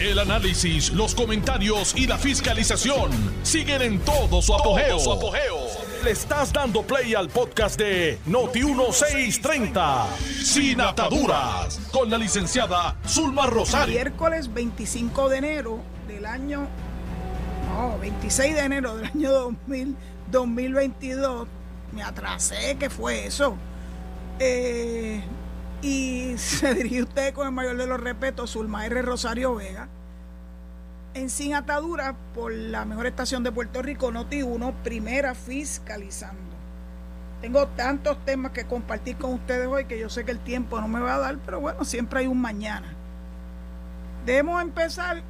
El análisis, los comentarios y la fiscalización siguen en todo su apogeo. Le estás dando play al podcast de Noti1630, Sin Ataduras, con la licenciada Zulma Rosario. Miércoles 25 de enero del año, no, 26 de enero del año 2000, 2022. Me atrasé, ¿qué fue eso? Eh, y se dirige usted con el mayor de los respetos, Zulma R. Rosario Vega, en Sin Atadura por la mejor estación de Puerto Rico, Noti 1, primera fiscalizando. Tengo tantos temas que compartir con ustedes hoy que yo sé que el tiempo no me va a dar, pero bueno, siempre hay un mañana. Debemos empezar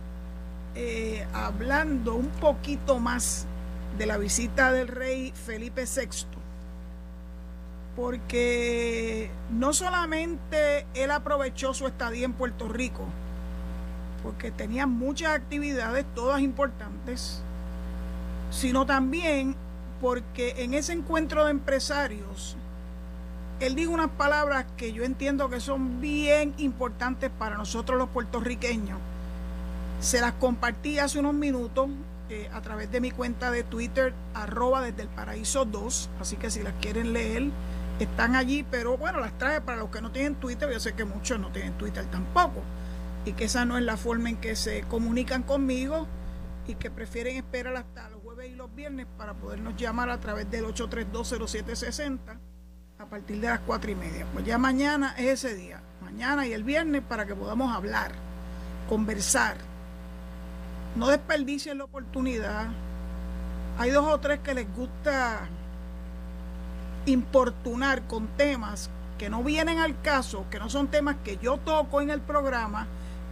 eh, hablando un poquito más de la visita del rey Felipe VI porque no solamente él aprovechó su estadía en Puerto Rico, porque tenía muchas actividades, todas importantes, sino también porque en ese encuentro de empresarios, él dijo unas palabras que yo entiendo que son bien importantes para nosotros los puertorriqueños. Se las compartí hace unos minutos eh, a través de mi cuenta de Twitter, arroba desde el paraíso 2, así que si las quieren leer, están allí, pero bueno, las traje para los que no tienen Twitter, yo sé que muchos no tienen Twitter tampoco, y que esa no es la forma en que se comunican conmigo y que prefieren esperar hasta los jueves y los viernes para podernos llamar a través del 8320760 a partir de las cuatro y media. Pues ya mañana es ese día, mañana y el viernes para que podamos hablar, conversar. No desperdicien la oportunidad. Hay dos o tres que les gusta importunar con temas que no vienen al caso, que no son temas que yo toco en el programa,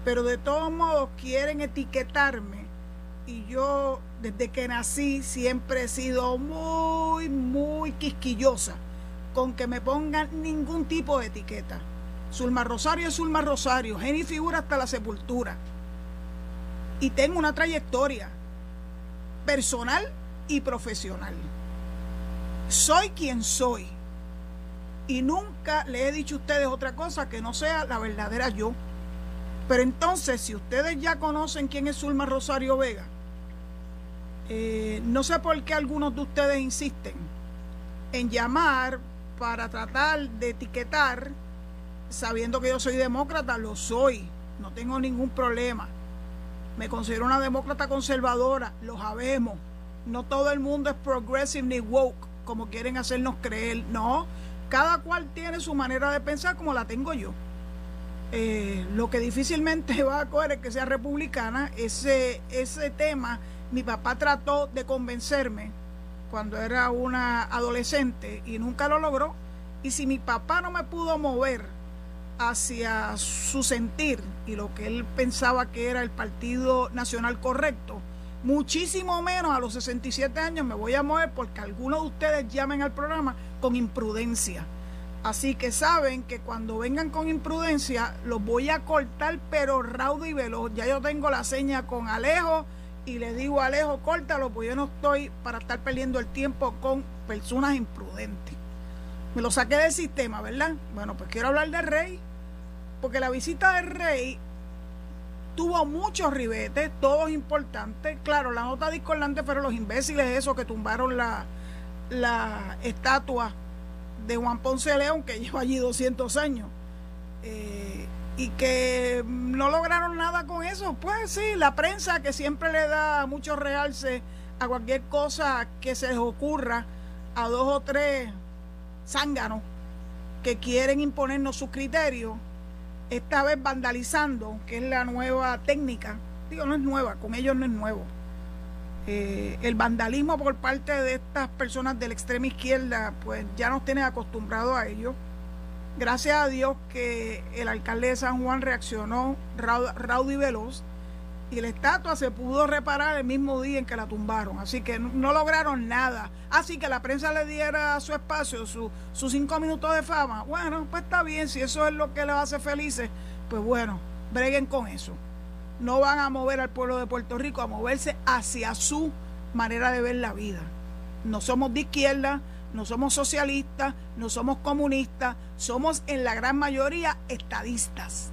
pero de todos modos quieren etiquetarme. Y yo, desde que nací, siempre he sido muy, muy quisquillosa con que me pongan ningún tipo de etiqueta. Zulma Rosario es Zulma Rosario, Jenny figura hasta la sepultura. Y tengo una trayectoria personal y profesional soy quien soy. Y nunca le he dicho a ustedes otra cosa que no sea la verdadera yo. Pero entonces, si ustedes ya conocen quién es Zulma Rosario Vega, eh, no sé por qué algunos de ustedes insisten en llamar para tratar de etiquetar, sabiendo que yo soy demócrata, lo soy, no tengo ningún problema. Me considero una demócrata conservadora, lo sabemos. No todo el mundo es progressive ni woke como quieren hacernos creer. No, cada cual tiene su manera de pensar como la tengo yo. Eh, lo que difícilmente va a coger es que sea republicana. Ese, ese tema, mi papá trató de convencerme cuando era una adolescente y nunca lo logró. Y si mi papá no me pudo mover hacia su sentir y lo que él pensaba que era el Partido Nacional correcto, muchísimo menos a los 67 años me voy a mover porque algunos de ustedes llamen al programa con imprudencia. Así que saben que cuando vengan con imprudencia los voy a cortar pero raudo y veloz. Ya yo tengo la seña con Alejo y le digo Alejo, córtalo, pues yo no estoy para estar perdiendo el tiempo con personas imprudentes. Me lo saqué del sistema, ¿verdad? Bueno, pues quiero hablar del rey, porque la visita del rey tuvo muchos ribetes, todos importantes. Claro, la nota discordante fueron los imbéciles esos que tumbaron la, la estatua de Juan Ponce de León, que lleva allí 200 años, eh, y que no lograron nada con eso. Pues sí, la prensa que siempre le da mucho realce a cualquier cosa que se les ocurra a dos o tres zánganos que quieren imponernos sus criterios esta vez vandalizando, que es la nueva técnica, digo, no es nueva, con ellos no es nuevo. Eh, el vandalismo por parte de estas personas de la extrema izquierda, pues ya nos tiene acostumbrados a ello. Gracias a Dios que el alcalde de San Juan reaccionó raudo y veloz y la estatua se pudo reparar el mismo día en que la tumbaron. Así que no, lograron nada. Así que la prensa le diera su espacio, sus cinco minutos de fama. Bueno, pues está bien, si eso es lo que les hace felices, pues bueno, breguen con eso. No van a mover al pueblo de Puerto Rico a moverse hacia su manera de ver la vida. No somos de izquierda, no somos socialistas, no somos comunistas, somos en la gran mayoría estadistas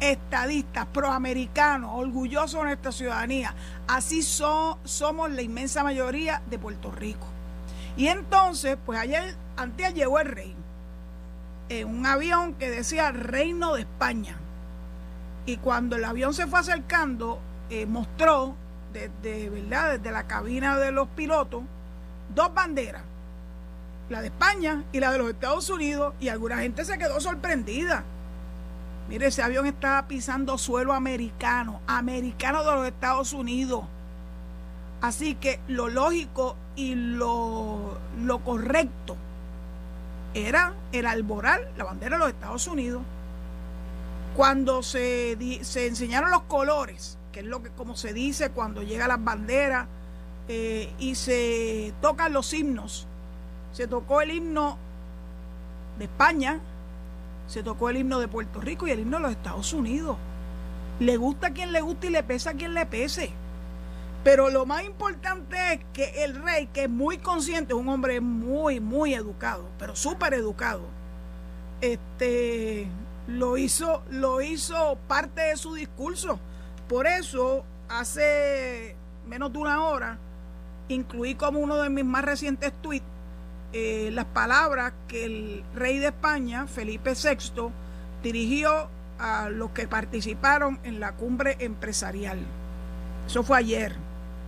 estadistas, proamericanos, orgullosos de nuestra ciudadanía. Así somos la inmensa mayoría de Puerto Rico. Y entonces, pues ayer, antes llegó el rey, en un avión que decía Reino de España. Y cuando el avión se fue acercando, eh, mostró desde, ¿verdad? desde la cabina de los pilotos dos banderas, la de España y la de los Estados Unidos, y alguna gente se quedó sorprendida. Mire, ese avión estaba pisando suelo americano, americano de los Estados Unidos. Así que lo lógico y lo, lo correcto era el alboral, la bandera de los Estados Unidos. Cuando se, se enseñaron los colores, que es lo que como se dice cuando llegan las banderas eh, y se tocan los himnos, se tocó el himno de España, se tocó el himno de Puerto Rico y el himno de los Estados Unidos. Le gusta a quien le guste y le pesa a quien le pese. Pero lo más importante es que el rey, que es muy consciente, es un hombre muy, muy educado, pero súper educado, este, lo hizo, lo hizo parte de su discurso. Por eso, hace menos de una hora, incluí como uno de mis más recientes tweets eh, las palabras que el rey de España, Felipe VI, dirigió a los que participaron en la cumbre empresarial. Eso fue ayer.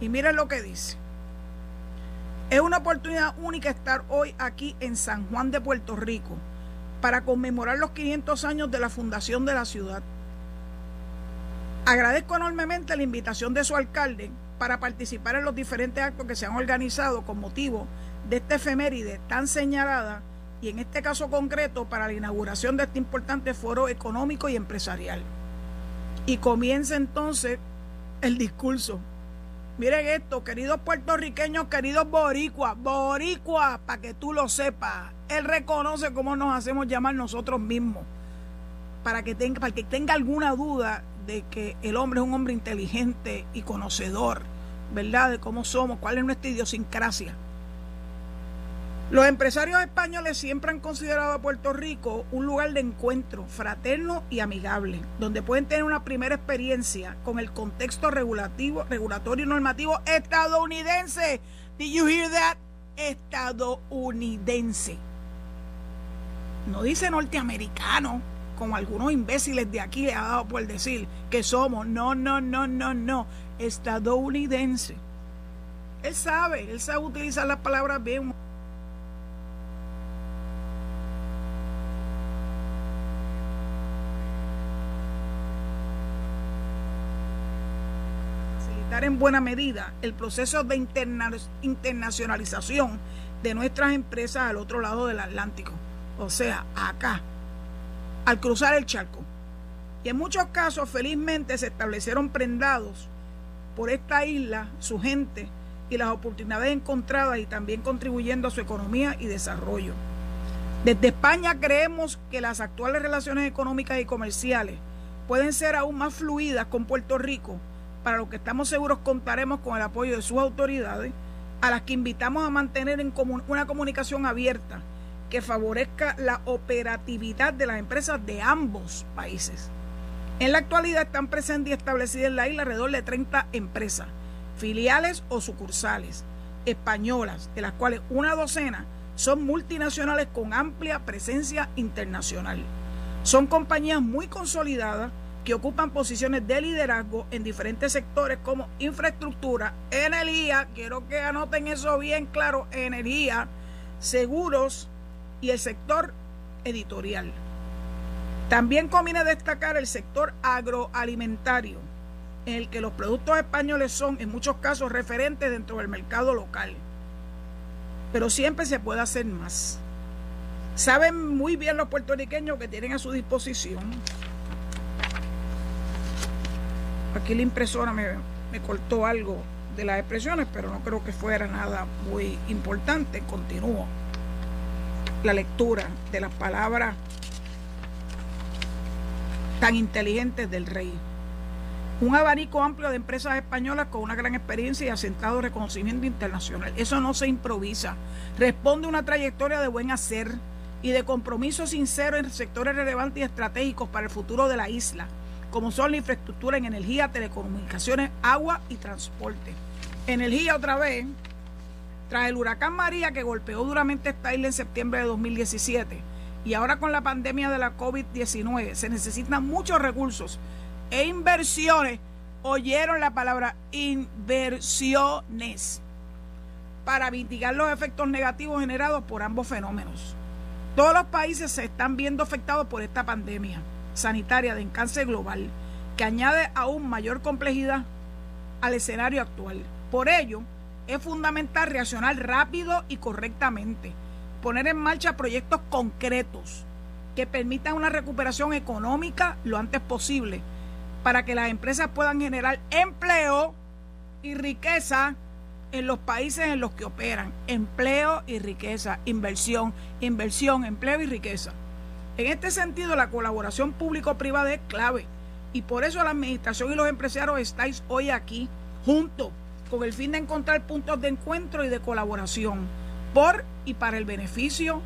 Y miren lo que dice. Es una oportunidad única estar hoy aquí en San Juan de Puerto Rico para conmemorar los 500 años de la fundación de la ciudad. Agradezco enormemente la invitación de su alcalde para participar en los diferentes actos que se han organizado con motivo esta efeméride tan señalada y en este caso concreto para la inauguración de este importante foro económico y empresarial. Y comienza entonces el discurso. Miren esto, queridos puertorriqueños, queridos boricuas, boricuas, para que tú lo sepas. Él reconoce cómo nos hacemos llamar nosotros mismos. Para que, tenga, para que tenga alguna duda de que el hombre es un hombre inteligente y conocedor, ¿verdad? De cómo somos, cuál es nuestra idiosincrasia. Los empresarios españoles siempre han considerado a Puerto Rico un lugar de encuentro fraterno y amigable, donde pueden tener una primera experiencia con el contexto regulativo, regulatorio y normativo estadounidense. Did you hear that? Estadounidense. No dice norteamericano, como algunos imbéciles de aquí le ha dado por decir que somos. No, no, no, no, no. Estadounidense. Él sabe, él sabe utilizar las palabras bien. En buena medida el proceso de internacionalización de nuestras empresas al otro lado del Atlántico, o sea, acá, al cruzar el charco. Y en muchos casos, felizmente, se establecieron prendados por esta isla, su gente y las oportunidades encontradas y también contribuyendo a su economía y desarrollo. Desde España creemos que las actuales relaciones económicas y comerciales pueden ser aún más fluidas con Puerto Rico para lo que estamos seguros contaremos con el apoyo de sus autoridades, a las que invitamos a mantener en una comunicación abierta que favorezca la operatividad de las empresas de ambos países. En la actualidad están presentes y establecidas en la isla alrededor de 30 empresas, filiales o sucursales españolas, de las cuales una docena son multinacionales con amplia presencia internacional. Son compañías muy consolidadas que ocupan posiciones de liderazgo en diferentes sectores como infraestructura, energía, quiero que anoten eso bien claro, energía, seguros y el sector editorial. También conviene destacar el sector agroalimentario, en el que los productos españoles son en muchos casos referentes dentro del mercado local. Pero siempre se puede hacer más. Saben muy bien los puertorriqueños que tienen a su disposición Aquí la impresora me, cortó algo de las expresiones, pero no creo que fuera nada muy importante. Continúo la lectura de las palabras tan inteligentes del rey. Un abanico amplio de empresas españolas con una gran experiencia y asentado reconocimiento internacional. Eso no se improvisa. Responde a una trayectoria de buen hacer y de compromiso sincero en sectores relevantes y estratégicos para el futuro de la isla como son la infraestructura en energía, telecomunicaciones, agua y transporte. Energía otra vez, tras el huracán María que golpeó duramente esta isla en septiembre de 2017 y ahora con la pandemia de la COVID-19 se necesitan muchos recursos e inversiones, oyeron la palabra inversiones para mitigar los efectos negativos generados por ambos fenómenos. Todos los países se están viendo afectados por esta pandemia sanitaria de cáncer global, que añade aún mayor complejidad al escenario actual. Por ello, es fundamental reaccionar rápido y correctamente, poner en marcha proyectos concretos que permitan una recuperación económica lo antes posible, para que las empresas puedan generar empleo y riqueza en los países en los que operan. Empleo y riqueza, inversión, inversión, empleo y riqueza. En este sentido, la colaboración público-privada es clave y por eso la administración y los empresarios estáis hoy aquí juntos con el fin de encontrar puntos de encuentro y de colaboración por y para el beneficio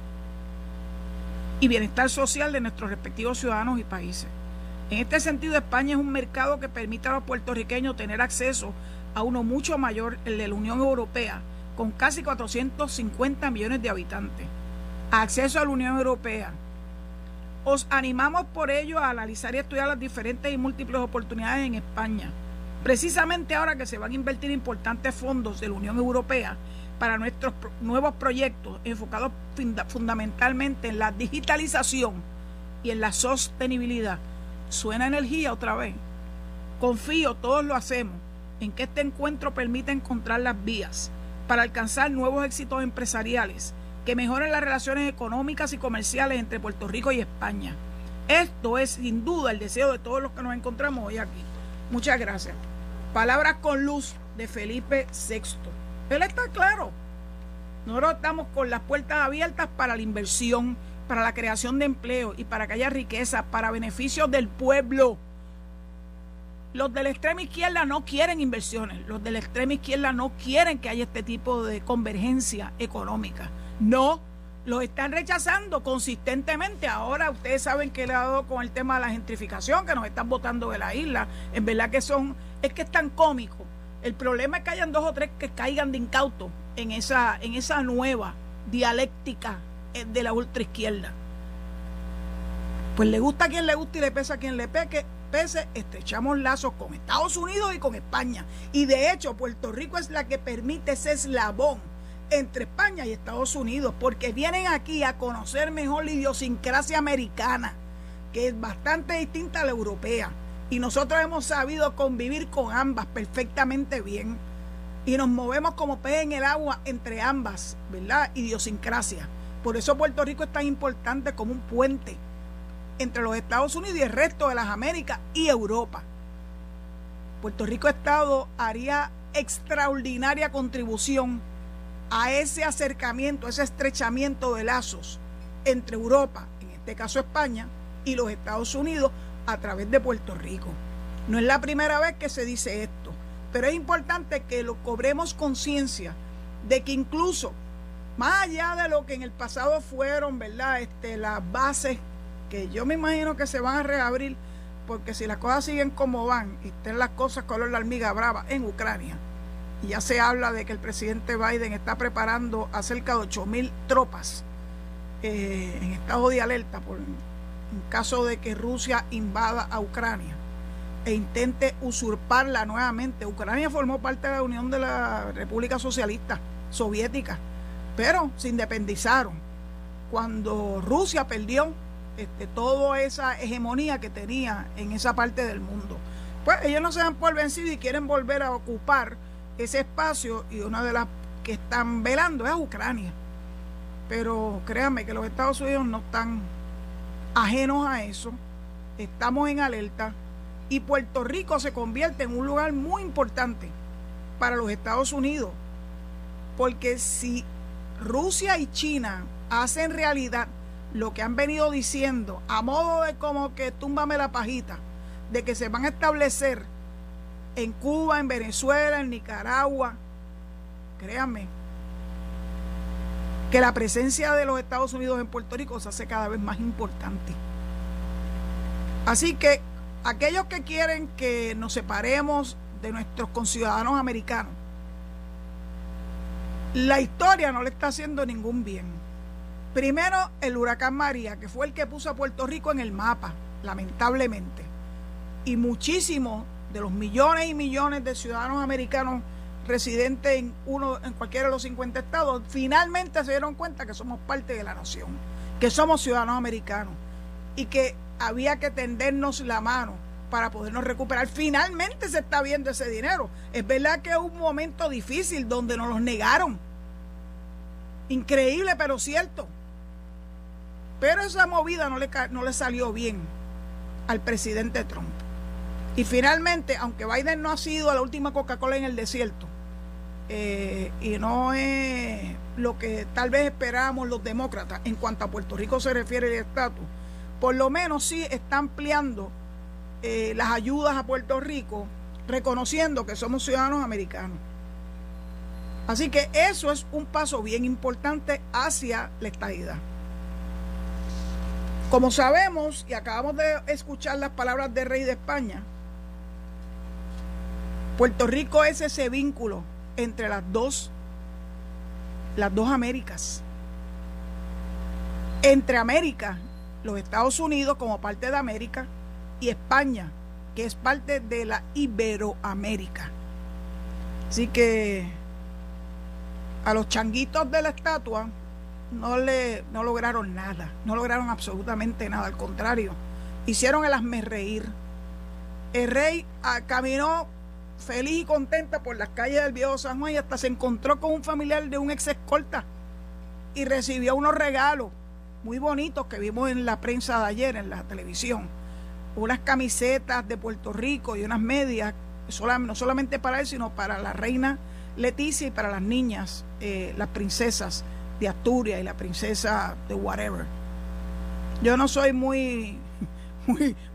y bienestar social de nuestros respectivos ciudadanos y países. En este sentido, España es un mercado que permite a los puertorriqueños tener acceso a uno mucho mayor, el de la Unión Europea, con casi 450 millones de habitantes. Acceso a la Unión Europea. Os animamos por ello a analizar y estudiar las diferentes y múltiples oportunidades en España. Precisamente ahora que se van a invertir importantes fondos de la Unión Europea para nuestros nuevos proyectos enfocados fundamentalmente en la digitalización y en la sostenibilidad. Suena energía otra vez. Confío, todos lo hacemos en que este encuentro permita encontrar las vías para alcanzar nuevos éxitos empresariales que mejoren las relaciones económicas y comerciales entre Puerto Rico y España. Esto es sin duda el deseo de todos los que nos encontramos hoy aquí. Muchas gracias. Palabras con luz de Felipe VI. Él está claro. Nosotros estamos con las puertas abiertas para la inversión, para la creación de empleo y para que haya riqueza, para beneficio del pueblo. Los de la extrema izquierda no quieren inversiones, los de la extrema izquierda no quieren que haya este tipo de convergencia económica. No, los están rechazando consistentemente. Ahora ustedes saben que le ha dado con el tema de la gentrificación, que nos están votando de la isla. En verdad que son, es que es tan cómico. El problema es que hayan dos o tres que caigan de incauto en esa, en esa nueva dialéctica eh, de la ultraizquierda. Pues le gusta a quien le gusta y le pesa a quien le peque, pese, estrechamos lazos con Estados Unidos y con España. Y de hecho, Puerto Rico es la que permite ese eslabón entre España y Estados Unidos, porque vienen aquí a conocer mejor la idiosincrasia americana, que es bastante distinta a la europea. Y nosotros hemos sabido convivir con ambas perfectamente bien. Y nos movemos como pez en el agua entre ambas, ¿verdad? Idiosincrasia. Por eso Puerto Rico es tan importante como un puente entre los Estados Unidos y el resto de las Américas y Europa. Puerto Rico Estado haría extraordinaria contribución a ese acercamiento, ese estrechamiento de lazos entre Europa, en este caso España, y los Estados Unidos a través de Puerto Rico. No es la primera vez que se dice esto, pero es importante que lo cobremos conciencia de que incluso más allá de lo que en el pasado fueron, ¿verdad? Este, las bases que yo me imagino que se van a reabrir, porque si las cosas siguen como van y estén las cosas color la hormiga brava en Ucrania, y ya se habla de que el presidente Biden está preparando a cerca de 8 mil tropas eh, en estado de alerta por en caso de que Rusia invada a Ucrania e intente usurparla nuevamente. Ucrania formó parte de la Unión de la República Socialista Soviética, pero se independizaron. Cuando Rusia perdió este, toda esa hegemonía que tenía en esa parte del mundo, pues ellos no se dan por vencidos y quieren volver a ocupar ese espacio y una de las que están velando es Ucrania. Pero créanme que los Estados Unidos no están ajenos a eso, estamos en alerta y Puerto Rico se convierte en un lugar muy importante para los Estados Unidos, porque si Rusia y China hacen realidad lo que han venido diciendo, a modo de como que túmbame la pajita, de que se van a establecer en Cuba, en Venezuela, en Nicaragua, créanme, que la presencia de los Estados Unidos en Puerto Rico se hace cada vez más importante. Así que aquellos que quieren que nos separemos de nuestros conciudadanos americanos, la historia no le está haciendo ningún bien. Primero, el huracán María, que fue el que puso a Puerto Rico en el mapa, lamentablemente. Y muchísimos de los millones y millones de ciudadanos americanos residentes en uno en cualquiera de los 50 estados finalmente se dieron cuenta que somos parte de la nación, que somos ciudadanos americanos y que había que tendernos la mano para podernos recuperar. Finalmente se está viendo ese dinero. Es verdad que es un momento difícil donde nos los negaron. Increíble, pero cierto. Pero esa movida no le, no le salió bien al presidente Trump. Y finalmente, aunque Biden no ha sido la última Coca-Cola en el desierto, eh, y no es lo que tal vez esperábamos los demócratas en cuanto a Puerto Rico se refiere el estatus, por lo menos sí está ampliando eh, las ayudas a Puerto Rico, reconociendo que somos ciudadanos americanos. Así que eso es un paso bien importante hacia la estadidad. Como sabemos, y acabamos de escuchar las palabras del rey de España, Puerto Rico es ese vínculo entre las dos, las dos Américas. Entre América, los Estados Unidos como parte de América, y España, que es parte de la Iberoamérica. Así que a los changuitos de la estatua no le no lograron nada, no lograron absolutamente nada, al contrario, hicieron el hazme reír. El rey ah, caminó feliz y contenta por las calles del viejo San Juan y hasta se encontró con un familiar de un ex escolta y recibió unos regalos muy bonitos que vimos en la prensa de ayer, en la televisión. Unas camisetas de Puerto Rico y unas medias, no solamente para él, sino para la reina Leticia y para las niñas, eh, las princesas de Asturias y la princesa de whatever. Yo no soy muy,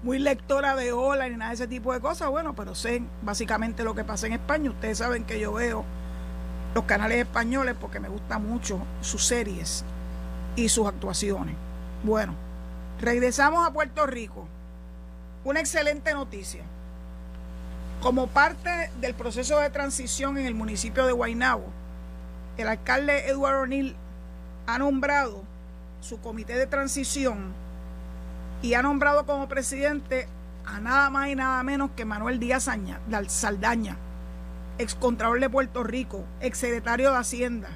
muy, lectora de ola ni nada de ese tipo de cosas, bueno, pero sé básicamente lo que pasa en España. Ustedes saben que yo veo los canales españoles porque me gustan mucho sus series y sus actuaciones. Bueno, regresamos a Puerto Rico. Una excelente noticia. Como parte del proceso de transición en el municipio de Guaynabo, el alcalde Eduardo O'Neill ha nombrado su comité de transición y ha nombrado como presidente a nada más y nada menos que Manuel Díaz Saldaña, excontralor de Puerto Rico, exsecretario de Hacienda,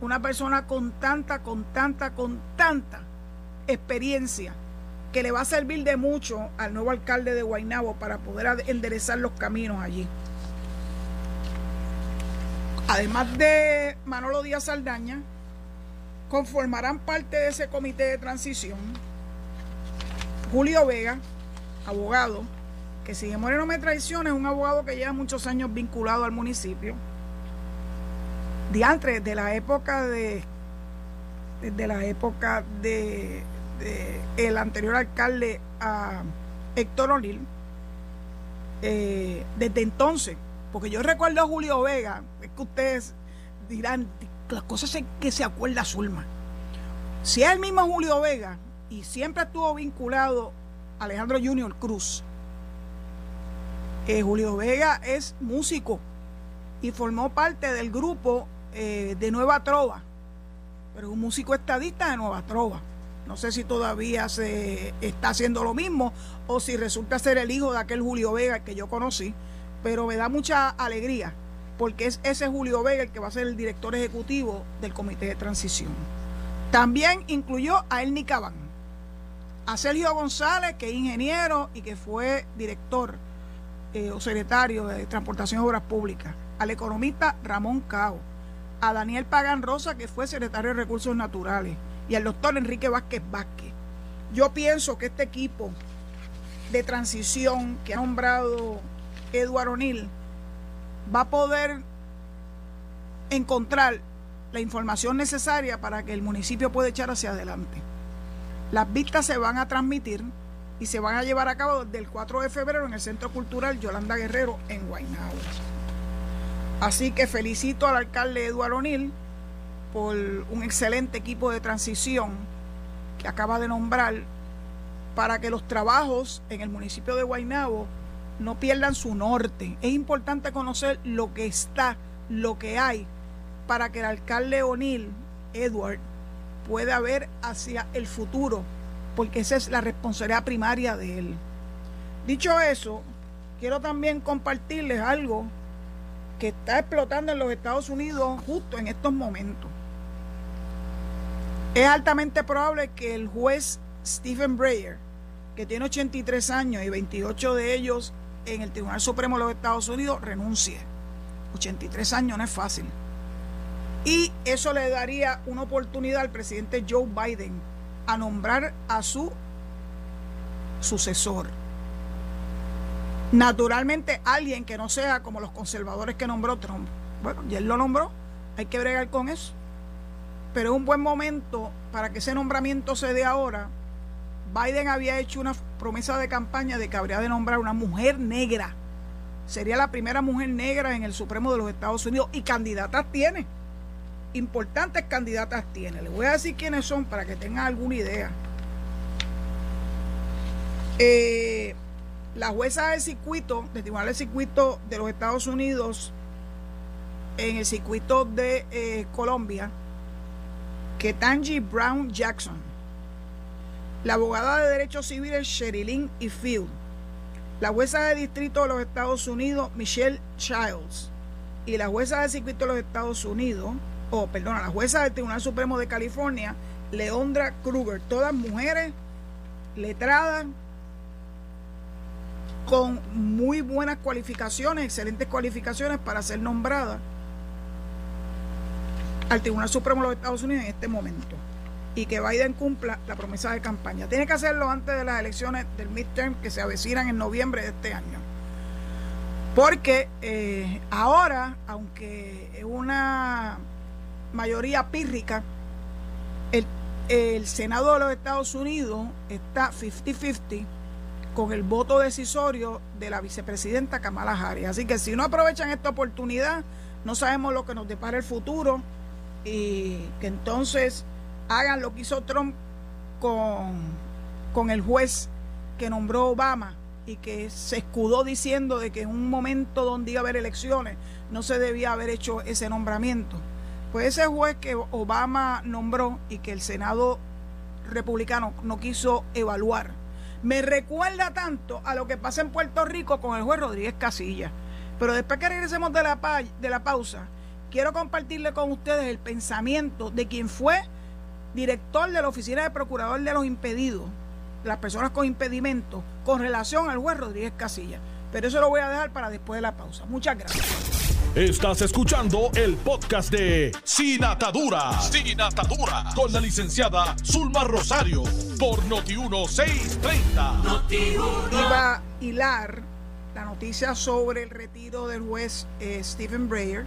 una persona con tanta, con tanta, con tanta experiencia que le va a servir de mucho al nuevo alcalde de Guaynabo para poder enderezar los caminos allí. Además de Manolo Díaz Saldaña, conformarán parte de ese comité de transición Julio Vega, abogado, que si Moreno me traiciona, es un abogado que lleva muchos años vinculado al municipio. Diantre, de la época de de la época de, el anterior alcalde a Héctor O'Neill, eh, desde entonces, porque yo recuerdo a Julio Vega, es que ustedes dirán, las cosas que se acuerda Zulma. Si es el mismo Julio Vega y siempre estuvo vinculado a Alejandro Junior Cruz, eh, Julio Vega es músico y formó parte del grupo eh, de Nueva Trova, pero es un músico estadista de Nueva Trova. No sé si todavía se está haciendo lo mismo o si resulta ser el hijo de aquel Julio Vega que yo conocí, pero me da mucha alegría porque es ese Julio Vega el que va a ser el director ejecutivo del Comité de Transición. También incluyó a Elni Cabán, a Sergio González, que es ingeniero y que fue director eh, o secretario de Transportación y Obras Públicas, al economista Ramón Cao, a Daniel Pagan Rosa, que fue secretario de Recursos Naturales, y al doctor Enrique Vázquez Vázquez. Yo pienso que este equipo de transición que ha nombrado Eduardo O'Neill va a poder encontrar la información necesaria para que el municipio pueda echar hacia adelante. Las vistas se van a transmitir y se van a llevar a cabo desde el 4 de febrero en el Centro Cultural Yolanda Guerrero en Guaynabo. Así que felicito al alcalde Eduardo O'Neill por un excelente equipo de transición que acaba de nombrar para que los trabajos en el municipio de Guaynabo no pierdan su norte. Es importante conocer lo que está, lo que hay, para que el alcalde O'Neill, Edward, pueda ver hacia el futuro, porque esa es la responsabilidad primaria de él. Dicho eso, quiero también compartirles algo que está explotando en los Estados Unidos justo en estos momentos. Es altamente probable que el juez Stephen Breyer, que tiene 83 años y 28 de ellos en el Tribunal Supremo de los Estados Unidos, renuncie. 83 años no es fácil. Y eso le daría una oportunidad al presidente Joe Biden a nombrar a su sucesor. Naturalmente, alguien que no sea como los conservadores que nombró Trump. Bueno, y él lo nombró, hay que bregar con eso. Pero es un buen momento para que ese nombramiento se dé ahora. Biden había hecho una promesa de campaña de que habría de nombrar una mujer negra. Sería la primera mujer negra en el Supremo de los Estados Unidos y candidatas tiene. Importantes candidatas tiene. Les voy a decir quiénes son para que tengan alguna idea. Eh, la jueza del circuito, del Tribunal del Circuito de los Estados Unidos, en el circuito de eh, Colombia, Ketanji Brown Jackson, la abogada de derechos civiles Sherilyn Ifield, la jueza de distrito de los Estados Unidos Michelle Childs y la jueza del circuito de los Estados Unidos, o perdona, la jueza del Tribunal Supremo de California, Leondra Kruger, todas mujeres letradas, con muy buenas cualificaciones, excelentes cualificaciones para ser nombrada al Tribunal Supremo de los Estados Unidos en este momento y que Biden cumpla la promesa de campaña. Tiene que hacerlo antes de las elecciones del midterm que se avecinan en noviembre de este año. Porque eh, ahora, aunque es una mayoría pírrica, el, el Senado de los Estados Unidos está 50-50 con el voto decisorio de la vicepresidenta Kamala Harris. Así que si no aprovechan esta oportunidad, no sabemos lo que nos depara el futuro y que entonces hagan lo que hizo Trump con, con el juez que nombró Obama y que se escudó diciendo de que en un momento donde iba a haber elecciones no se debía haber hecho ese nombramiento. Pues ese juez que Obama nombró y que el Senado republicano no quiso evaluar me recuerda tanto a lo que pasa en Puerto Rico con el juez Rodríguez Casilla. Pero después que regresemos de la, de la pausa, quiero compartirle con ustedes el pensamiento de quien fue director de la Oficina de Procurador de los Impedidos, las personas con impedimentos, con relación al juez Rodríguez Casilla. Pero eso lo voy a dejar para después de la pausa. Muchas gracias. Estás escuchando el podcast de Sin Atadura. Sin Atadura. Con la licenciada Zulma Rosario. Por Noti1630. Noti Iba a hilar la noticia sobre el retiro del juez eh, Stephen Breyer,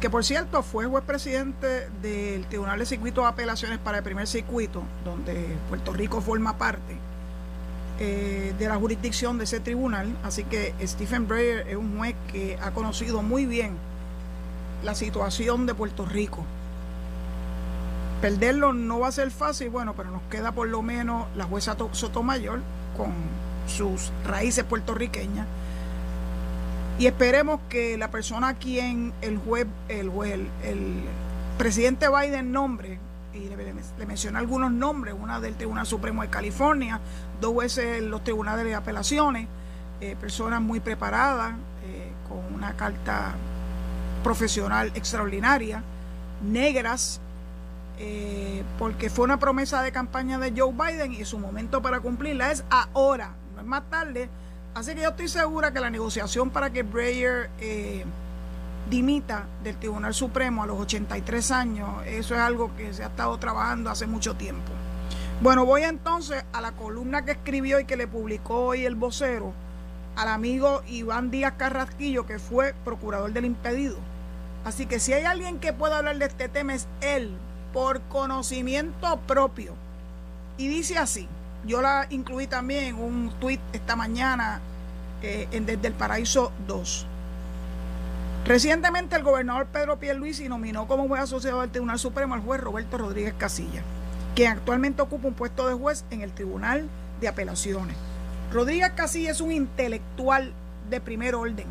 que por cierto fue juez presidente del Tribunal de Circuito de Apelaciones para el primer circuito, donde Puerto Rico forma parte eh, de la jurisdicción de ese tribunal. Así que Stephen Breyer es un juez que ha conocido muy bien la situación de Puerto Rico. Perderlo no va a ser fácil, bueno, pero nos queda por lo menos la jueza Sotomayor con sus raíces puertorriqueñas. Y esperemos que la persona a quien el juez, el juez, el, el presidente Biden nombre y le, mencioné algunos nombres, una del Tribunal Supremo de California, dos veces los tribunales de apelaciones, eh, personas muy preparadas, eh, con una carta profesional extraordinaria, negras, eh, porque fue una promesa de campaña de Joe Biden y su momento para cumplirla es ahora, no es más tarde. Así que yo estoy segura que la negociación para que Breyer dimita del Tribunal Supremo a los 83 años, eso es algo que se ha estado trabajando hace mucho tiempo. Bueno, voy entonces a la columna que escribió y que le publicó hoy el vocero al amigo Iván Díaz Carrasquillo, que fue procurador del impedido. Así que si hay alguien que pueda hablar de este tema es él, por conocimiento propio. Y dice así, yo la incluí también en un tuit esta mañana eh, en Desde el Paraíso 2. Recientemente el gobernador Pedro Pierluisi nominó como juez asociado al Tribunal Supremo al juez Roberto Rodríguez Casilla, quien actualmente ocupa un puesto de juez en el Tribunal de Apelaciones. Rodríguez Casilla es un intelectual de primer orden,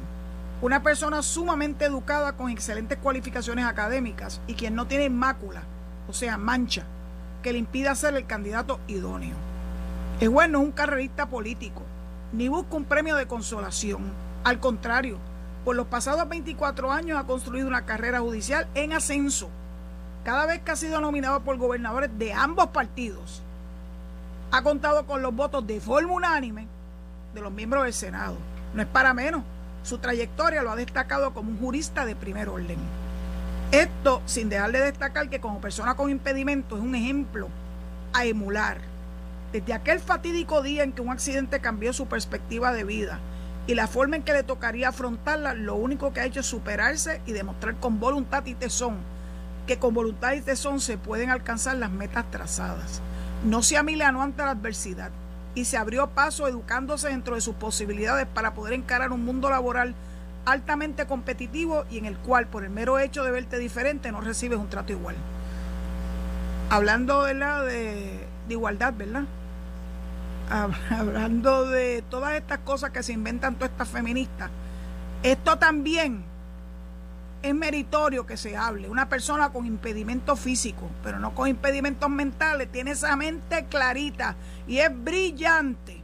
una persona sumamente educada con excelentes cualificaciones académicas y quien no tiene mácula, o sea, mancha, que le impida ser el candidato idóneo. Es bueno, es un carrerista político, ni busca un premio de consolación. Al contrario, por los pasados 24 años ha construido una carrera judicial en ascenso. Cada vez que ha sido nominado por gobernadores de ambos partidos, ha contado con los votos de forma unánime de los miembros del Senado. No es para menos. Su trayectoria lo ha destacado como un jurista de primer orden. Esto sin dejar de destacar que como persona con impedimento es un ejemplo a emular. Desde aquel fatídico día en que un accidente cambió su perspectiva de vida y la forma en que le tocaría afrontarla, lo único que ha hecho es superarse y demostrar con voluntad y tesón que con voluntad y tesón se pueden alcanzar las metas trazadas. No se amilanó ante la adversidad y se abrió paso educándose dentro de sus posibilidades para poder encarar un mundo laboral altamente competitivo y en el cual por el mero hecho de verte diferente no recibes un trato igual. Hablando de, la de, de igualdad, ¿verdad? Hablando de todas estas cosas que se inventan todas estas feministas, esto también es meritorio que se hable. Una persona con impedimento físico, pero no con impedimentos mentales, tiene esa mente clarita y es brillante.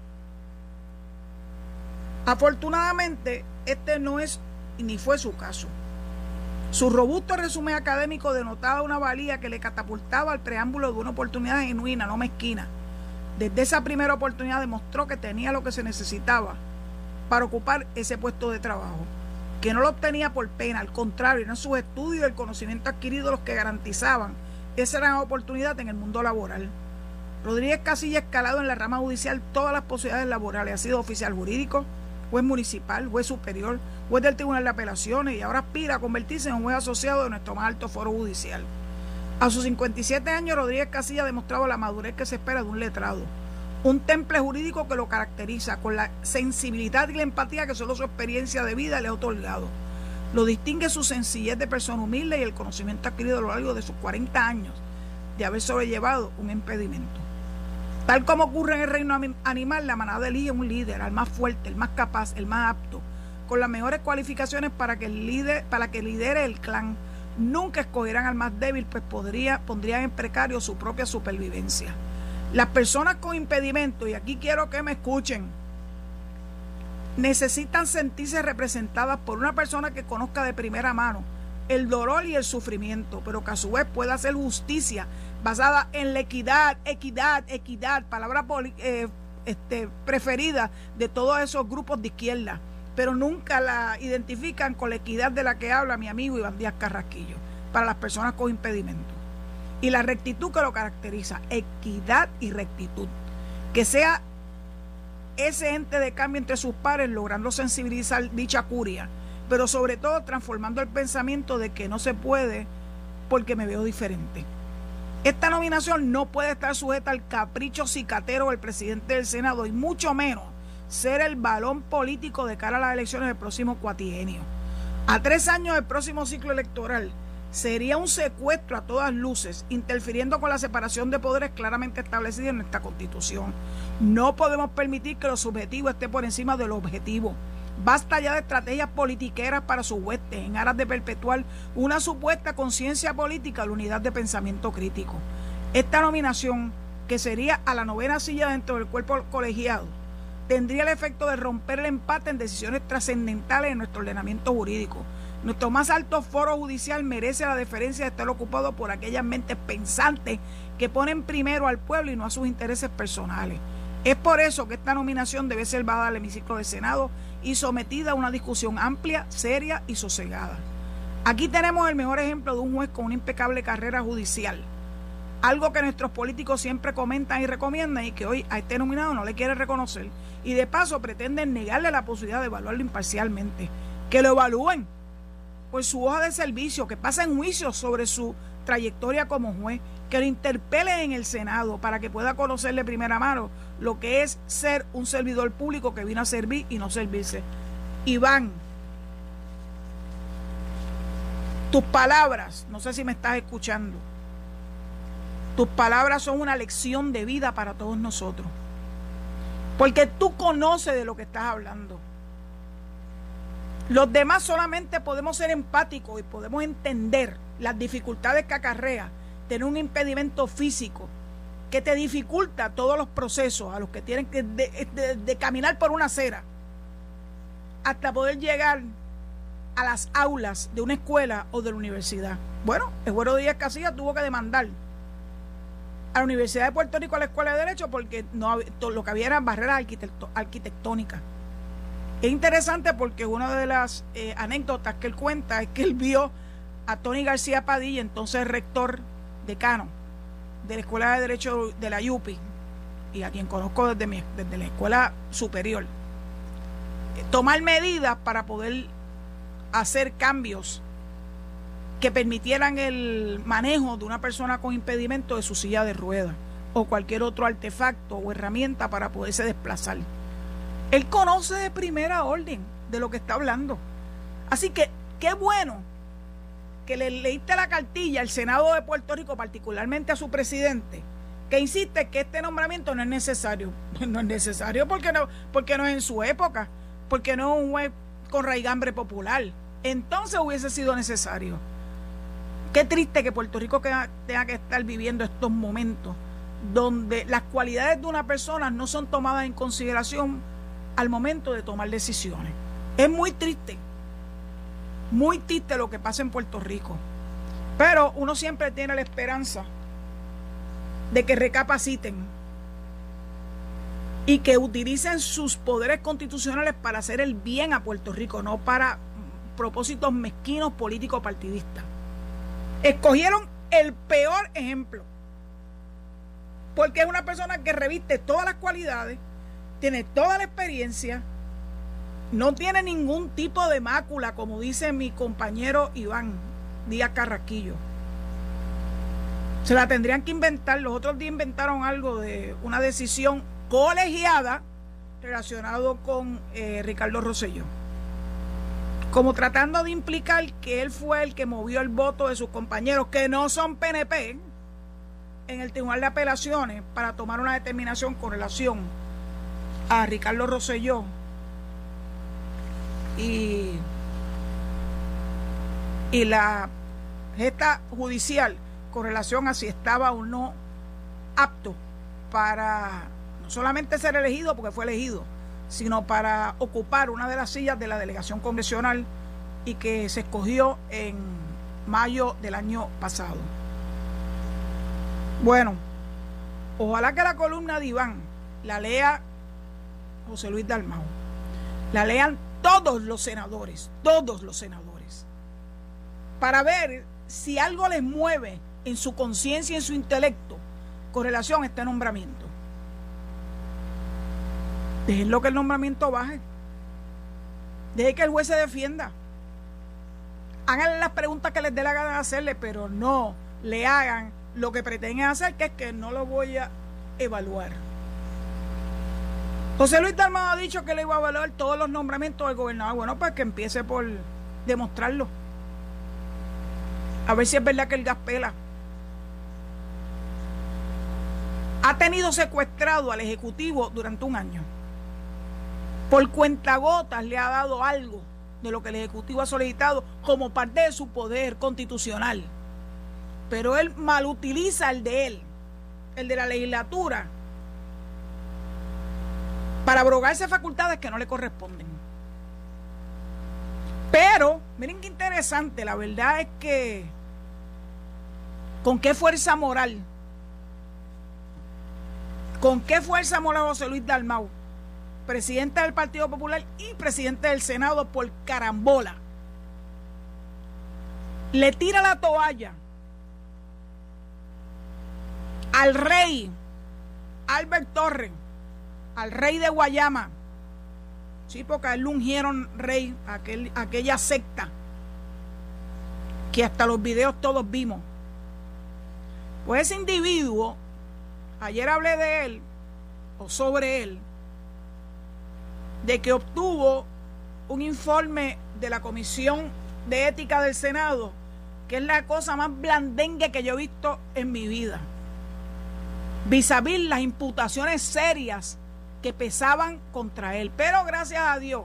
Afortunadamente, este no es ni fue su caso. Su robusto resumen académico denotaba una valía que le catapultaba al preámbulo de una oportunidad genuina, no mezquina. Desde esa primera oportunidad demostró que tenía lo que se necesitaba para ocupar ese puesto de trabajo que no lo obtenía por pena, al contrario, eran sus estudios y el conocimiento adquirido los que garantizaban esa gran oportunidad en el mundo laboral. Rodríguez Casilla ha escalado en la rama judicial todas las posibilidades laborales, ha sido oficial jurídico, juez municipal, juez superior, juez del Tribunal de Apelaciones y ahora aspira a convertirse en un juez asociado de nuestro más alto foro judicial. A sus 57 años, Rodríguez Casilla ha demostrado la madurez que se espera de un letrado un temple jurídico que lo caracteriza con la sensibilidad y la empatía que solo su experiencia de vida le ha otorgado. Lo distingue su sencillez de persona humilde y el conocimiento adquirido a lo largo de sus 40 años de haber sobrellevado un impedimento. Tal como ocurre en el reino animal, la manada elige un líder, al más fuerte, el más capaz, el más apto, con las mejores cualificaciones para que, el líder, para que lidere el clan. Nunca escogerán al más débil, pues podría, pondrían en precario su propia supervivencia. Las personas con impedimento, y aquí quiero que me escuchen, necesitan sentirse representadas por una persona que conozca de primera mano el dolor y el sufrimiento, pero que a su vez pueda hacer justicia basada en la equidad, equidad, equidad, palabra eh, este, preferida de todos esos grupos de izquierda, pero nunca la identifican con la equidad de la que habla mi amigo Iván Díaz Carrasquillo, para las personas con impedimento y la rectitud que lo caracteriza, equidad y rectitud. Que sea ese ente de cambio entre sus pares, logrando sensibilizar dicha curia, pero sobre todo transformando el pensamiento de que no se puede porque me veo diferente. Esta nominación no puede estar sujeta al capricho cicatero del presidente del Senado y mucho menos ser el balón político de cara a las elecciones del próximo cuatrienio. A tres años del próximo ciclo electoral, sería un secuestro a todas luces, interfiriendo con la separación de poderes claramente establecida en nuestra Constitución. No podemos permitir que lo subjetivo esté por encima del objetivo. Basta ya de estrategias politiqueras para su hueste en aras de perpetuar una supuesta conciencia política a la unidad de pensamiento crítico. Esta nominación, que sería a la novena silla dentro del cuerpo colegiado, tendría el efecto de romper el empate en decisiones trascendentales en nuestro ordenamiento jurídico nuestro más alto foro judicial merece la deferencia de estar ocupado por aquellas mentes pensantes que ponen primero al pueblo y no a sus intereses personales. Es por eso que esta nominación debe ser llevada al hemiciclo del Senado y sometida a una discusión amplia, seria y sosegada. Aquí tenemos el mejor ejemplo de un juez con una impecable carrera judicial. Algo que nuestros políticos siempre comentan y recomiendan y que hoy a este nominado no le quiere reconocer. Y de paso pretenden negarle la posibilidad de evaluarlo imparcialmente. Que lo evalúen, pues su hoja de servicio, que en juicio sobre su trayectoria como juez, que lo interpele en el Senado para que pueda conocer de primera mano lo que es ser un servidor público que vino a servir y no servirse. Iván, tus palabras, no sé si me estás escuchando, tus palabras son una lección de vida para todos nosotros. Porque tú conoces de lo que estás hablando. Los demás solamente podemos ser empáticos y podemos entender las dificultades que acarrea tener un impedimento físico que te dificulta todos los procesos a los que tienen que caminar por una acera hasta poder llegar a las aulas de una escuela o de la universidad. Bueno, el Díaz Casilla tuvo que demandar a la Universidad de Puerto Rico a la Escuela de Derecho porque no lo que había eran barreras arquitectónicas. Es interesante porque una de las eh, anécdotas que él cuenta es que él vio a Tony García Padilla, entonces rector decano de la Escuela de Derecho de la YUPI, y a quien conozco desde, mi, desde la escuela superior, eh, tomar medidas para poder hacer cambios que permitieran el manejo de una persona con impedimento de su silla de ruedas o cualquier otro artefacto o herramienta para poderse desplazar. Él conoce de primera orden de lo que está hablando. Así que qué bueno que le leíste la cartilla al Senado de Puerto Rico, particularmente a su presidente, que insiste que este nombramiento no es necesario. No es necesario porque no, porque no es en su época, porque no es un juez con raigambre popular. Entonces hubiese sido necesario. Qué triste que Puerto Rico tenga que estar viviendo estos momentos donde las cualidades de una persona no son tomadas en consideración al momento de tomar decisiones. Es muy triste, muy triste lo que pasa en Puerto Rico. Pero uno siempre tiene la esperanza de que recapaciten y que utilicen sus poderes constitucionales para hacer el bien a Puerto Rico, no para propósitos mezquinos políticos partidistas. Escogieron el peor ejemplo. Porque es una persona que reviste todas las cualidades, tiene toda la experiencia, no tiene ningún tipo de mácula, como dice mi compañero Iván Díaz Carraquillo. Se la tendrían que inventar. Los otros días inventaron algo de una decisión colegiada relacionado con eh, Ricardo Rosselló como tratando de implicar que él fue el que movió el voto de sus compañeros que no son PNP en el Tribunal de Apelaciones para tomar una determinación con relación a Ricardo Rosselló. Y, y la gesta judicial con relación a si estaba o no apto para no solamente ser elegido porque fue elegido, sino para ocupar una de las sillas de la delegación congresional y que se escogió en mayo del año pasado. Bueno, ojalá que la columna de Iván la lea José Luis Dalmau, la lean todos los senadores, todos los senadores, para ver si algo les mueve en su conciencia y en su intelecto con relación a este nombramiento. Déjenlo que el nombramiento baje. Dejen que el juez se defienda. Háganle las preguntas que les dé la gana de hacerle, pero no le hagan lo que pretenden hacer, que es que no lo voy a evaluar. José Luis Dalmado ha dicho que le iba a evaluar todos los nombramientos del gobernador. Bueno, pues que empiece por demostrarlo. A ver si es verdad que el gas pela. Ha tenido secuestrado al Ejecutivo durante un año por cuentagotas le ha dado algo de lo que el Ejecutivo ha solicitado como parte de su poder constitucional. Pero él malutiliza el de él, el de la legislatura, para abrogarse facultades que no le corresponden. Pero, miren qué interesante, la verdad es que con qué fuerza moral, con qué fuerza moral José Luis Dalmau presidente del Partido Popular y presidente del Senado por carambola, le tira la toalla al rey Albert Torres, al rey de Guayama, sí, porque a él ungieron rey, aquel, aquella secta que hasta los videos todos vimos. Pues ese individuo, ayer hablé de él, o sobre él, de que obtuvo un informe de la Comisión de Ética del Senado, que es la cosa más blandengue que yo he visto en mi vida. Vis a vis las imputaciones serias que pesaban contra él. Pero gracias a Dios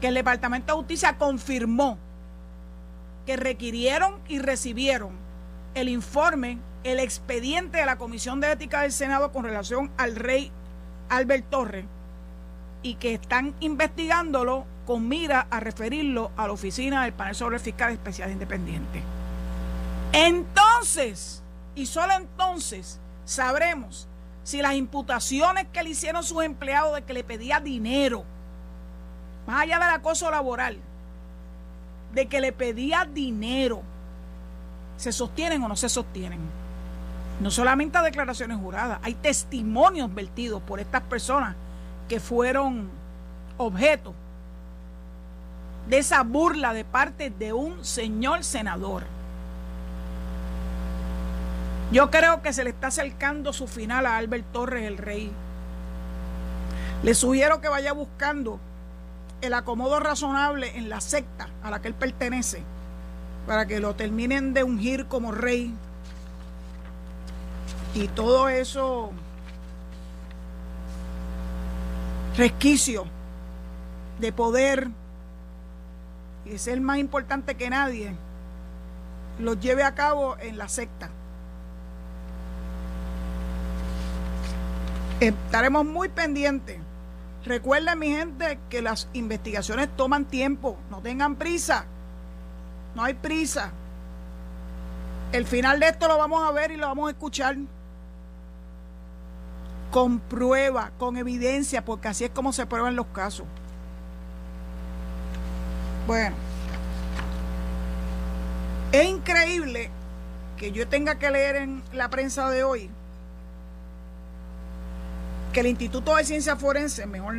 que el Departamento de Justicia confirmó que requirieron y recibieron el informe, el expediente de la Comisión de Ética del Senado con relación al rey Albert Torres y que están investigándolo con mira a referirlo a la oficina del panel sobre fiscal especial independiente. Entonces, y solo entonces, sabremos si las imputaciones que le hicieron sus empleados de que le pedía dinero, más allá del acoso laboral, de que le pedía dinero, se sostienen o no se sostienen. No solamente declaraciones juradas, hay testimonios vertidos por estas personas que fueron objeto de esa burla de parte de un señor senador. Yo creo que se le está acercando su final a Albert Torres, el rey. Le sugiero que vaya buscando el acomodo razonable en la secta a la que él pertenece para que lo terminen de ungir como rey y todo eso resquicio de poder y de ser más importante que nadie, los lleve a cabo en la secta. Estaremos muy pendientes. Recuerden, mi gente, que las investigaciones toman tiempo. No tengan prisa. No hay prisa. El final de esto lo vamos a ver y lo vamos a escuchar con prueba, con evidencia, porque así es como se prueban los casos. Bueno, es increíble que yo tenga que leer en la prensa de hoy que el Instituto de Ciencia Forense, mejor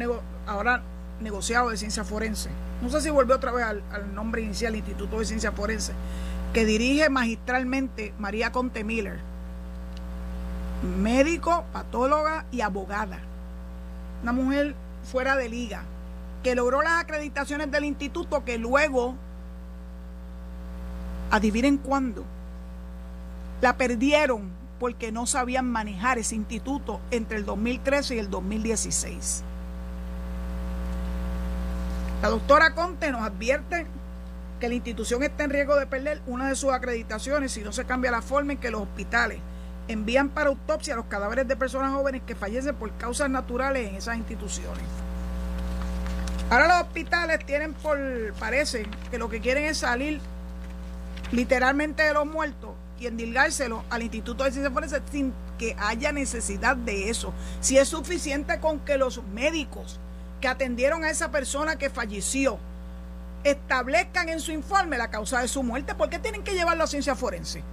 ahora negociado de Ciencia Forense, no sé si volvió otra vez al, al nombre inicial, Instituto de Ciencia Forense, que dirige magistralmente María Conte Miller, médico, patóloga y abogada. Una mujer fuera de liga, que logró las acreditaciones del instituto que luego, adivinen cuándo, la perdieron porque no sabían manejar ese instituto entre el 2013 y el 2016. La doctora Conte nos advierte que la institución está en riesgo de perder una de sus acreditaciones si no se cambia la forma en que los hospitales envían para autopsia los cadáveres de personas jóvenes que fallecen por causas naturales en esas instituciones. Ahora los hospitales tienen por, parece que lo que quieren es salir literalmente de los muertos y endilgárselo al Instituto de Ciencias Forenses sin que haya necesidad de eso. Si es suficiente con que los médicos que atendieron a esa persona que falleció establezcan en su informe la causa de su muerte, ¿por qué tienen que llevarlo a ciencia forense?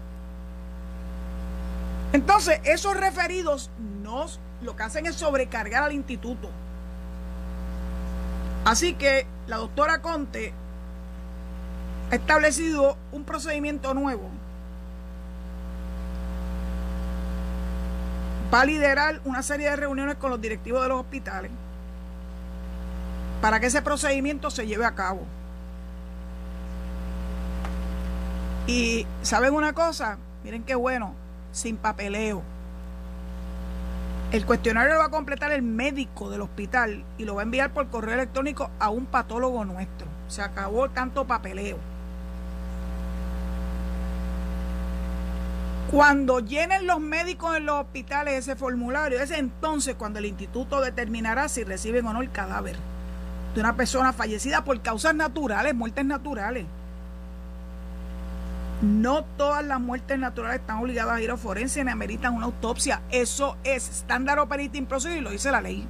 Entonces, esos referidos nos lo que hacen es sobrecargar al instituto. Así que la doctora Conte ha establecido un procedimiento nuevo. Va a liderar una serie de reuniones con los directivos de los hospitales para que ese procedimiento se lleve a cabo. Y ¿saben una cosa? Miren qué bueno, sin papeleo. El cuestionario lo va a completar el médico del hospital y lo va a enviar por correo electrónico a un patólogo nuestro. Se acabó tanto papeleo. Cuando llenen los médicos en los hospitales ese formulario, es entonces cuando el instituto determinará si reciben o no el cadáver de una persona fallecida por causas naturales, muertes naturales. No todas las muertes naturales están obligadas a ir a forense ni ameritan una autopsia. Eso es estándar operating procedure y lo dice la ley.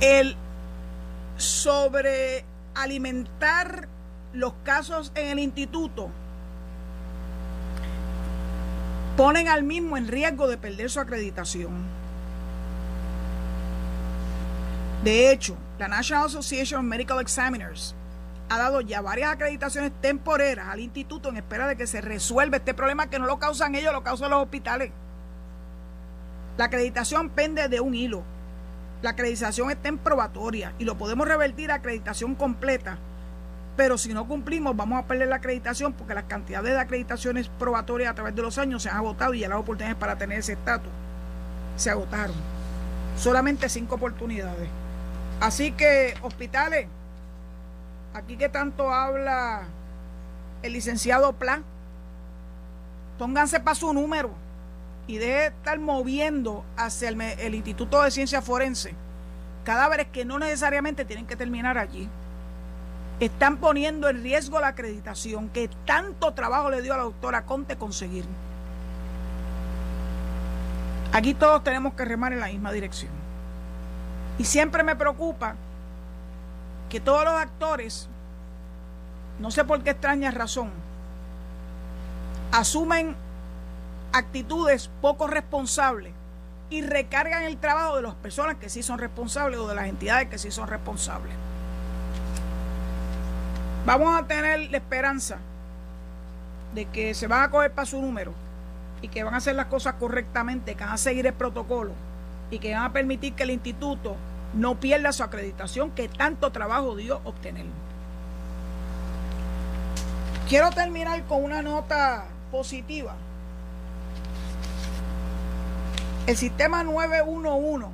El sobrealimentar los casos en el instituto ponen al mismo en riesgo de perder su acreditación. De hecho, la National Association of Medical Examiners ha dado ya varias acreditaciones temporeras al instituto en espera de que se resuelva este problema que no lo causan ellos, lo causan los hospitales. La acreditación pende de un hilo. La acreditación está en probatoria y lo podemos revertir a acreditación completa pero si no cumplimos vamos a perder la acreditación porque las cantidades de acreditaciones probatorias a través de los años se han agotado y ya las oportunidades para tener ese estatus se agotaron. Solamente cinco oportunidades. Así que, hospitales, aquí que tanto habla el licenciado Pla, pónganse para su número y de estar moviendo hacia el, el Instituto de Ciencia Forense cadáveres que no necesariamente tienen que terminar allí están poniendo en riesgo la acreditación que tanto trabajo le dio a la doctora Conte conseguir. Aquí todos tenemos que remar en la misma dirección. Y siempre me preocupa que todos los actores, no sé por qué extraña razón, asumen actitudes poco responsables y recargan el trabajo de las personas que sí son responsables o de las entidades que sí son responsables. Vamos a tener la esperanza de que se van a coger para su número y que van a hacer las cosas correctamente, que van a seguir el protocolo y que van a permitir que el instituto no pierda su acreditación que tanto trabajo dio obtener. Quiero terminar con una nota positiva. El sistema 911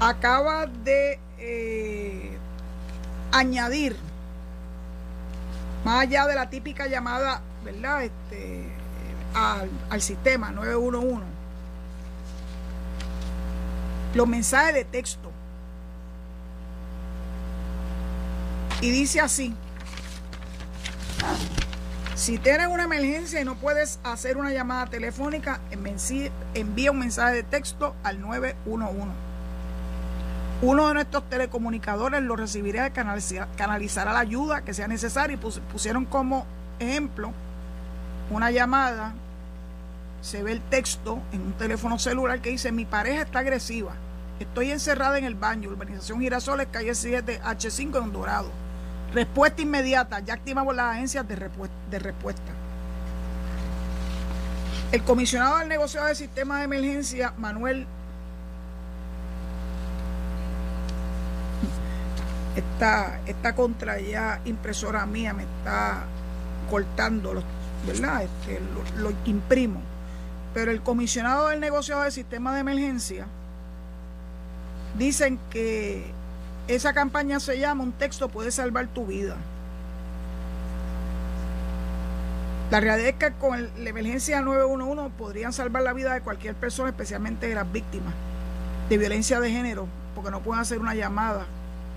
acaba de eh, añadir, más allá de la típica llamada, ¿verdad? Este, al, al sistema 911, los mensajes de texto. Y dice así, si tienes una emergencia y no puedes hacer una llamada telefónica, envía un mensaje de texto al 911. Uno de nuestros telecomunicadores lo recibirá y canalizará la ayuda que sea necesaria. Y pusieron como ejemplo una llamada, se ve el texto en un teléfono celular que dice, mi pareja está agresiva, estoy encerrada en el baño, urbanización Girasoles, calle 7, H5 en Dorado. Respuesta inmediata, ya activamos las agencias de, de respuesta. El comisionado del negocio de sistema de emergencia, Manuel esta, esta contra ya impresora mía me está cortando, ¿verdad? Este, lo, imprimo. Pero el comisionado del negocio del sistema de emergencia dicen que esa campaña se llama Un texto puede salvar tu vida. La realidad es que con la emergencia 911 podrían salvar la vida de cualquier persona, especialmente de las víctimas de violencia de género, porque no pueden hacer una llamada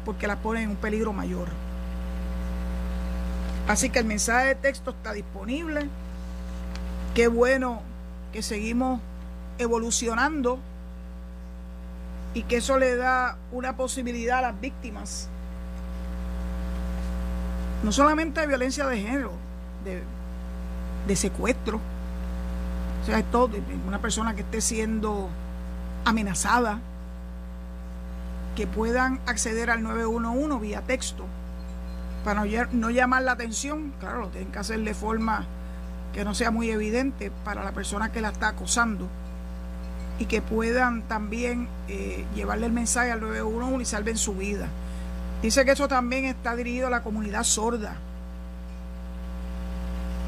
porque la ponen en un peligro mayor. Así que el mensaje de texto está disponible. Qué bueno que seguimos evolucionando y que eso le da una posibilidad a las víctimas, no solamente de violencia de género, de, secuestro, o sea, es todo, una persona que esté siendo amenazada, que puedan acceder al 911 vía texto para no, llamar la atención. Claro, lo tienen que hacer de forma que no sea muy evidente para la persona que la está acosando y que puedan también eh, llevarle el mensaje al 911 y salven su vida. Dice que eso también está dirigido a la comunidad sorda,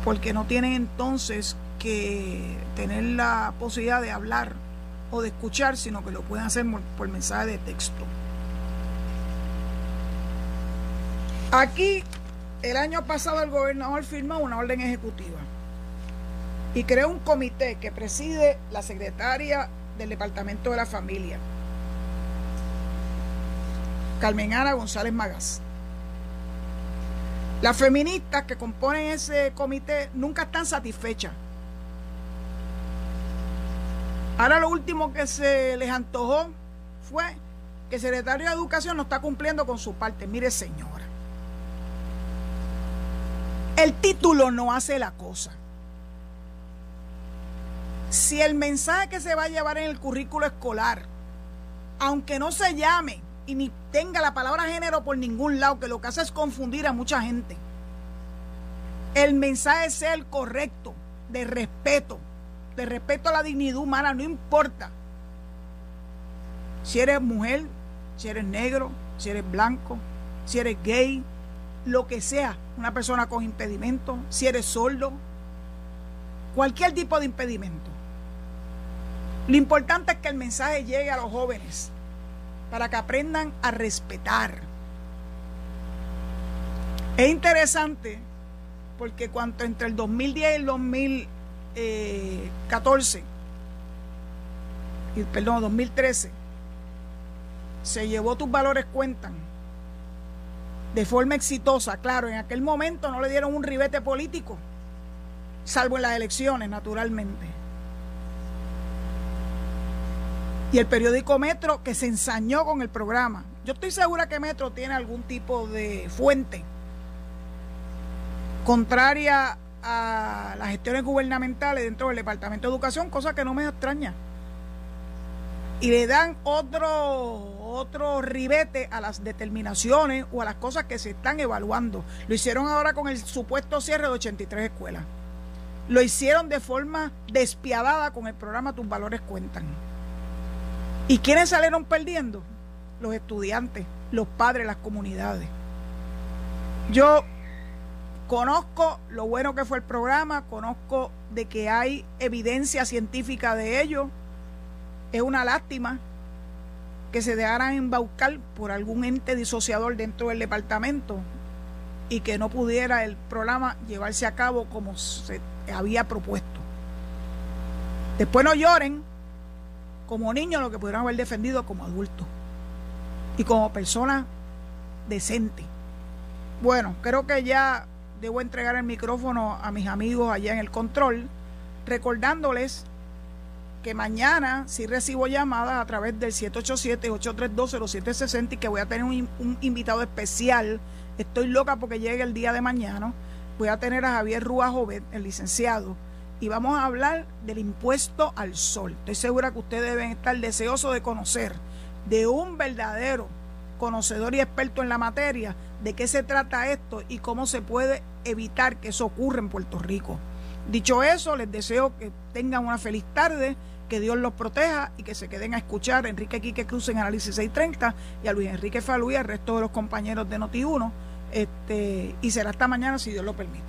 porque no tienen entonces que tener la posibilidad de hablar o de escuchar, sino que lo pueden hacer por mensaje de texto. Aquí, el año pasado, el gobernador firmó una orden ejecutiva y creó un comité que preside la secretaria del Departamento de la Familia, Carmen Ana González Magás. Las feministas que componen ese comité nunca están satisfechas. Ahora lo último que se les antojó fue que el secretario de Educación no está cumpliendo con su parte. Mire, señora, el título no hace la cosa. Si el mensaje que se va a llevar en el currículo escolar, aunque no se llame y ni tenga la palabra género por ningún lado, que lo que hace es confundir a mucha gente, el mensaje sea el correcto, de respeto, de respeto a la dignidad humana, no importa si eres mujer, si eres negro, si eres blanco, si eres gay, lo que sea, una persona con impedimento, si eres sordo, cualquier tipo de impedimento. Lo importante es que el mensaje llegue a los jóvenes para que aprendan a respetar. Es interesante porque cuando entre el 2010 y el 2014, y, perdón, 2013, se llevó tus valores cuentan de forma exitosa. Claro, en aquel momento no le dieron un ribete político, salvo en las elecciones, naturalmente. Y el periódico Metro que se ensañó con el programa. Yo estoy segura que Metro tiene algún tipo de fuente contraria a las gestiones gubernamentales dentro del Departamento de Educación, cosa que no me extraña. Y le dan otro otro ribete a las determinaciones o a las cosas que se están evaluando. Lo hicieron ahora con el supuesto cierre de 83 escuelas. Lo hicieron de forma despiadada con el programa Tus Valores Cuentan. ¿Y quiénes salieron perdiendo? Los estudiantes, los padres, las comunidades. Yo conozco lo bueno que fue el programa, conozco de que hay evidencia científica de ello. Es una lástima que se dejaran embaucar por algún ente disociador dentro del departamento y que no pudiera el programa llevarse a cabo como se había propuesto. Después no lloren como niños lo que pudieran haber defendido como adultos y como personas decentes. Bueno, creo que ya debo entregar el micrófono a mis amigos allá en el control, recordándoles que mañana sí recibo llamadas a través del 787-832-0760 y que voy a tener un, invitado especial. Estoy loca porque llegue el día de mañana. Voy a tener a Javier Rúa Jovet, el licenciado, y vamos a hablar del impuesto al sol. Estoy segura que ustedes deben estar deseosos de conocer de un verdadero conocedor y experto en la materia de qué se trata esto y cómo se puede evitar que eso ocurra en Puerto Rico. Dicho eso, les deseo que tengan una feliz tarde que Dios los proteja y que se queden a escuchar a Enrique Quique Cruz en Análisis 630 y a Luis Enrique Falú y al resto de los compañeros de Noti1. Este, y será hasta mañana si Dios lo permite.